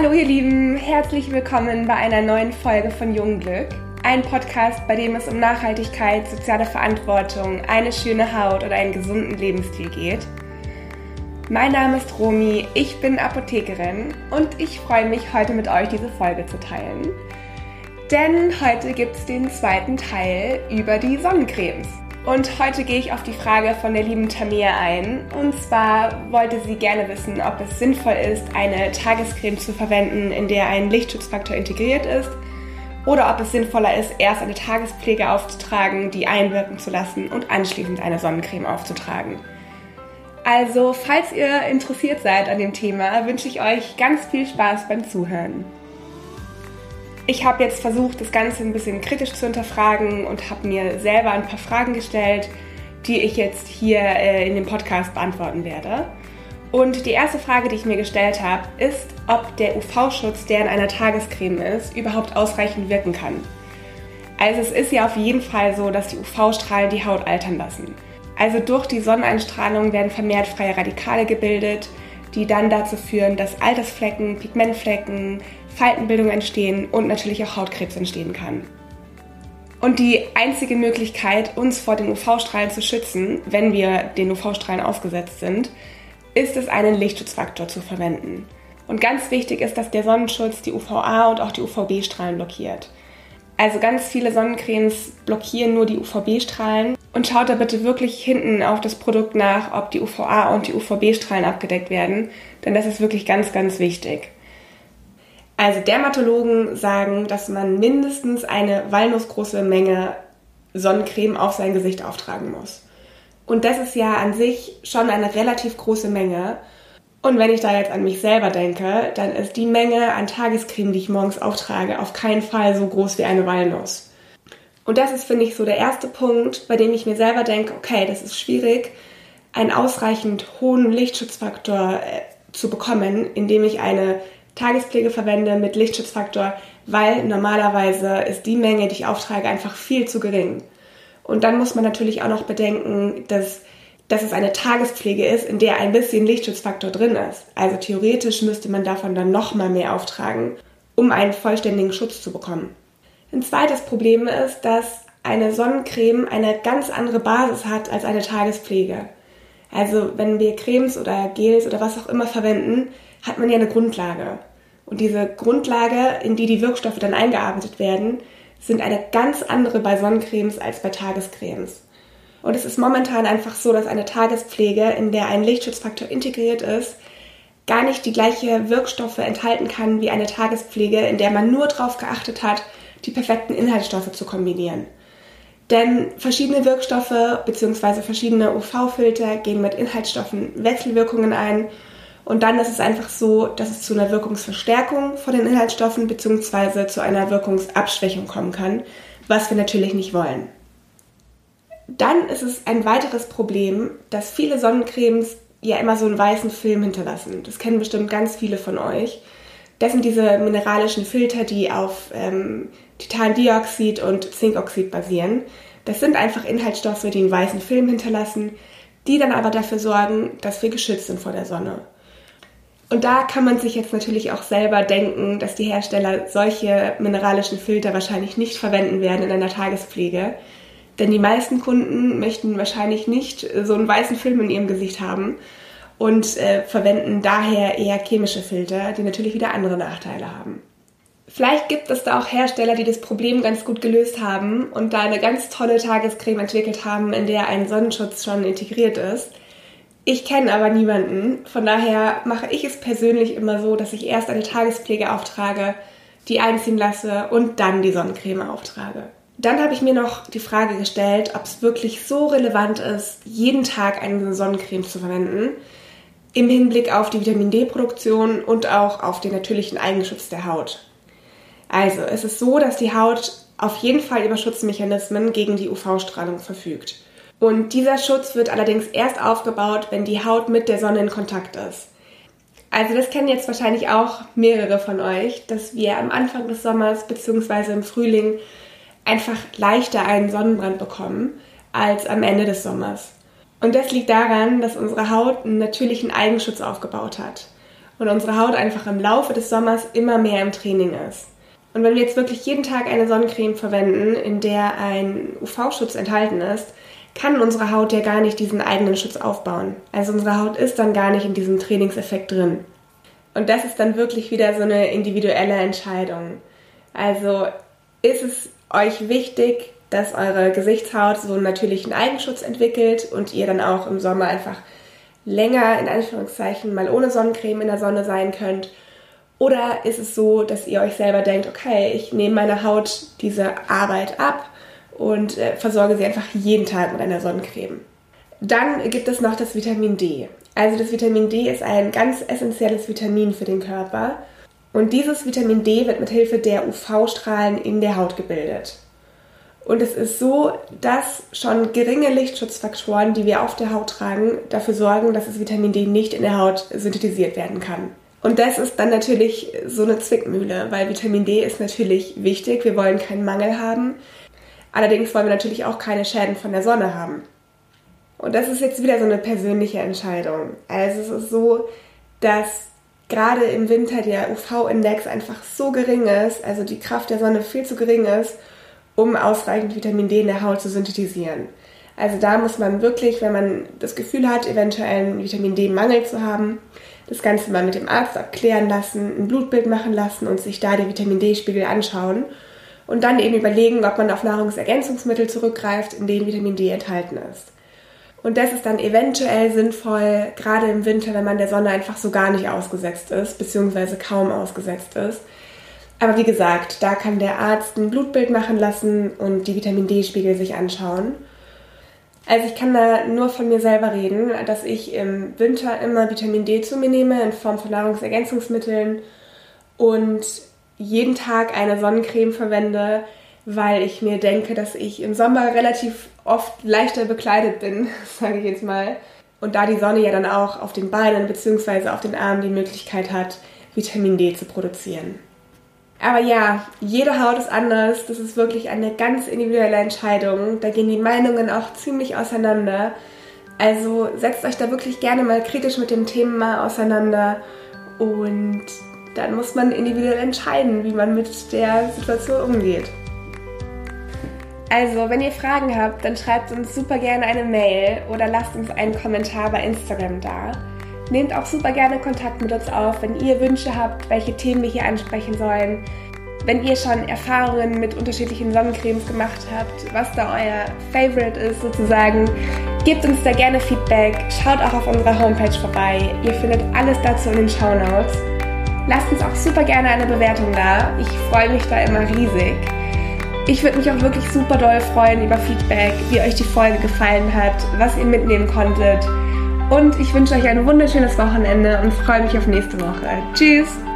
Hallo ihr Lieben, herzlich willkommen bei einer neuen Folge von Jungglück. Ein Podcast, bei dem es um Nachhaltigkeit, soziale Verantwortung, eine schöne Haut oder einen gesunden Lebensstil geht. Mein Name ist Romi, ich bin Apothekerin und ich freue mich, heute mit euch diese Folge zu teilen. Denn heute gibt es den zweiten Teil über die Sonnencremes. Und heute gehe ich auf die Frage von der lieben Tamir ein. Und zwar wollte sie gerne wissen, ob es sinnvoll ist, eine Tagescreme zu verwenden, in der ein Lichtschutzfaktor integriert ist. Oder ob es sinnvoller ist, erst eine Tagespflege aufzutragen, die einwirken zu lassen und anschließend eine Sonnencreme aufzutragen. Also, falls ihr interessiert seid an dem Thema, wünsche ich euch ganz viel Spaß beim Zuhören. Ich habe jetzt versucht, das Ganze ein bisschen kritisch zu hinterfragen und habe mir selber ein paar Fragen gestellt, die ich jetzt hier äh, in dem Podcast beantworten werde. Und die erste Frage, die ich mir gestellt habe, ist, ob der UV-Schutz, der in einer Tagescreme ist, überhaupt ausreichend wirken kann. Also es ist ja auf jeden Fall so, dass die UV-Strahlen die Haut altern lassen. Also durch die Sonneneinstrahlung werden vermehrt freie Radikale gebildet, die dann dazu führen, dass Altersflecken, Pigmentflecken, Faltenbildung entstehen und natürlich auch Hautkrebs entstehen kann. Und die einzige Möglichkeit, uns vor den UV-Strahlen zu schützen, wenn wir den UV-Strahlen ausgesetzt sind, ist es, einen Lichtschutzfaktor zu verwenden. Und ganz wichtig ist, dass der Sonnenschutz die UVA und auch die UVB-Strahlen blockiert. Also ganz viele Sonnencremes blockieren nur die UVB-Strahlen. Und schaut da bitte wirklich hinten auf das Produkt nach, ob die UVA und die UVB-Strahlen abgedeckt werden, denn das ist wirklich ganz, ganz wichtig. Also Dermatologen sagen, dass man mindestens eine walnussgroße Menge Sonnencreme auf sein Gesicht auftragen muss. Und das ist ja an sich schon eine relativ große Menge. Und wenn ich da jetzt an mich selber denke, dann ist die Menge an Tagescreme, die ich morgens auftrage, auf keinen Fall so groß wie eine Walnuss. Und das ist, finde ich, so der erste Punkt, bei dem ich mir selber denke, okay, das ist schwierig, einen ausreichend hohen Lichtschutzfaktor äh, zu bekommen, indem ich eine Tagespflege verwende mit Lichtschutzfaktor, weil normalerweise ist die Menge, die ich auftrage, einfach viel zu gering. Und dann muss man natürlich auch noch bedenken, dass, dass es eine Tagespflege ist, in der ein bisschen Lichtschutzfaktor drin ist. Also theoretisch müsste man davon dann nochmal mehr auftragen, um einen vollständigen Schutz zu bekommen. Ein zweites Problem ist, dass eine Sonnencreme eine ganz andere Basis hat als eine Tagespflege. Also wenn wir Cremes oder Gels oder was auch immer verwenden, hat man ja eine Grundlage. Und diese Grundlage, in die die Wirkstoffe dann eingearbeitet werden, sind eine ganz andere bei Sonnencremes als bei Tagescremes. Und es ist momentan einfach so, dass eine Tagespflege, in der ein Lichtschutzfaktor integriert ist, gar nicht die gleiche Wirkstoffe enthalten kann wie eine Tagespflege, in der man nur darauf geachtet hat, die perfekten Inhaltsstoffe zu kombinieren. Denn verschiedene Wirkstoffe bzw. verschiedene UV-Filter gehen mit Inhaltsstoffen Wechselwirkungen ein und dann ist es einfach so, dass es zu einer Wirkungsverstärkung von den Inhaltsstoffen bzw. zu einer Wirkungsabschwächung kommen kann, was wir natürlich nicht wollen. Dann ist es ein weiteres Problem, dass viele Sonnencremes ja immer so einen weißen Film hinterlassen. Das kennen bestimmt ganz viele von euch. Das sind diese mineralischen Filter, die auf ähm, Titandioxid und Zinkoxid basieren. Das sind einfach Inhaltsstoffe, die einen weißen Film hinterlassen, die dann aber dafür sorgen, dass wir geschützt sind vor der Sonne. Und da kann man sich jetzt natürlich auch selber denken, dass die Hersteller solche mineralischen Filter wahrscheinlich nicht verwenden werden in einer Tagespflege. Denn die meisten Kunden möchten wahrscheinlich nicht so einen weißen Film in ihrem Gesicht haben und äh, verwenden daher eher chemische Filter, die natürlich wieder andere Nachteile haben. Vielleicht gibt es da auch Hersteller, die das Problem ganz gut gelöst haben und da eine ganz tolle Tagescreme entwickelt haben, in der ein Sonnenschutz schon integriert ist. Ich kenne aber niemanden, von daher mache ich es persönlich immer so, dass ich erst eine Tagespflege auftrage, die einziehen lasse und dann die Sonnencreme auftrage. Dann habe ich mir noch die Frage gestellt, ob es wirklich so relevant ist, jeden Tag eine Sonnencreme zu verwenden, im Hinblick auf die Vitamin D-Produktion und auch auf den natürlichen Eigenschutz der Haut. Also, es ist so, dass die Haut auf jeden Fall über Schutzmechanismen gegen die UV-Strahlung verfügt. Und dieser Schutz wird allerdings erst aufgebaut, wenn die Haut mit der Sonne in Kontakt ist. Also das kennen jetzt wahrscheinlich auch mehrere von euch, dass wir am Anfang des Sommers bzw. im Frühling einfach leichter einen Sonnenbrand bekommen als am Ende des Sommers. Und das liegt daran, dass unsere Haut einen natürlichen Eigenschutz aufgebaut hat. und unsere Haut einfach im Laufe des Sommers immer mehr im Training ist. Und wenn wir jetzt wirklich jeden Tag eine Sonnencreme verwenden, in der ein UV-Schutz enthalten ist, kann unsere Haut ja gar nicht diesen eigenen Schutz aufbauen. Also unsere Haut ist dann gar nicht in diesem Trainingseffekt drin. Und das ist dann wirklich wieder so eine individuelle Entscheidung. Also ist es euch wichtig, dass eure Gesichtshaut so einen natürlichen Eigenschutz entwickelt und ihr dann auch im Sommer einfach länger in Anführungszeichen mal ohne Sonnencreme in der Sonne sein könnt? Oder ist es so, dass ihr euch selber denkt, okay, ich nehme meiner Haut diese Arbeit ab und äh, versorge sie einfach jeden Tag mit einer Sonnencreme? Dann gibt es noch das Vitamin D. Also das Vitamin D ist ein ganz essentielles Vitamin für den Körper und dieses Vitamin D wird mit Hilfe der UV-Strahlen in der Haut gebildet. Und es ist so, dass schon geringe Lichtschutzfaktoren, die wir auf der Haut tragen, dafür sorgen, dass das Vitamin D nicht in der Haut synthetisiert werden kann. Und das ist dann natürlich so eine Zwickmühle, weil Vitamin D ist natürlich wichtig. Wir wollen keinen Mangel haben. Allerdings wollen wir natürlich auch keine Schäden von der Sonne haben. Und das ist jetzt wieder so eine persönliche Entscheidung. Also es ist so, dass gerade im Winter der UV-Index einfach so gering ist, also die Kraft der Sonne viel zu gering ist, um ausreichend Vitamin D in der Haut zu synthetisieren. Also da muss man wirklich, wenn man das Gefühl hat, eventuell einen Vitamin D-Mangel zu haben, das Ganze mal mit dem Arzt abklären lassen, ein Blutbild machen lassen und sich da die Vitamin D-Spiegel anschauen und dann eben überlegen, ob man auf Nahrungsergänzungsmittel zurückgreift, in denen Vitamin D enthalten ist. Und das ist dann eventuell sinnvoll, gerade im Winter, wenn man der Sonne einfach so gar nicht ausgesetzt ist, beziehungsweise kaum ausgesetzt ist, aber wie gesagt, da kann der Arzt ein Blutbild machen lassen und die Vitamin D-Spiegel sich anschauen. Also ich kann da nur von mir selber reden, dass ich im Winter immer Vitamin D zu mir nehme in Form von Nahrungsergänzungsmitteln und jeden Tag eine Sonnencreme verwende, weil ich mir denke, dass ich im Sommer relativ oft leichter bekleidet bin, sage ich jetzt mal. Und da die Sonne ja dann auch auf den Beinen bzw. auf den Armen die Möglichkeit hat, Vitamin D zu produzieren. Aber ja, jede Haut ist anders. Das ist wirklich eine ganz individuelle Entscheidung. Da gehen die Meinungen auch ziemlich auseinander. Also setzt euch da wirklich gerne mal kritisch mit dem Thema auseinander und dann muss man individuell entscheiden, wie man mit der Situation umgeht. Also, wenn ihr Fragen habt, dann schreibt uns super gerne eine Mail oder lasst uns einen Kommentar bei Instagram da. Nehmt auch super gerne Kontakt mit uns auf, wenn ihr Wünsche habt, welche Themen wir hier ansprechen sollen. Wenn ihr schon Erfahrungen mit unterschiedlichen Sonnencremes gemacht habt, was da euer Favorite ist sozusagen, gebt uns da gerne Feedback. Schaut auch auf unserer Homepage vorbei. Ihr findet alles dazu in den Show Notes. Lasst uns auch super gerne eine Bewertung da. Ich freue mich da immer riesig. Ich würde mich auch wirklich super doll freuen über Feedback, wie euch die Folge gefallen hat, was ihr mitnehmen konntet. Und ich wünsche euch ein wunderschönes Wochenende und freue mich auf nächste Woche. Tschüss!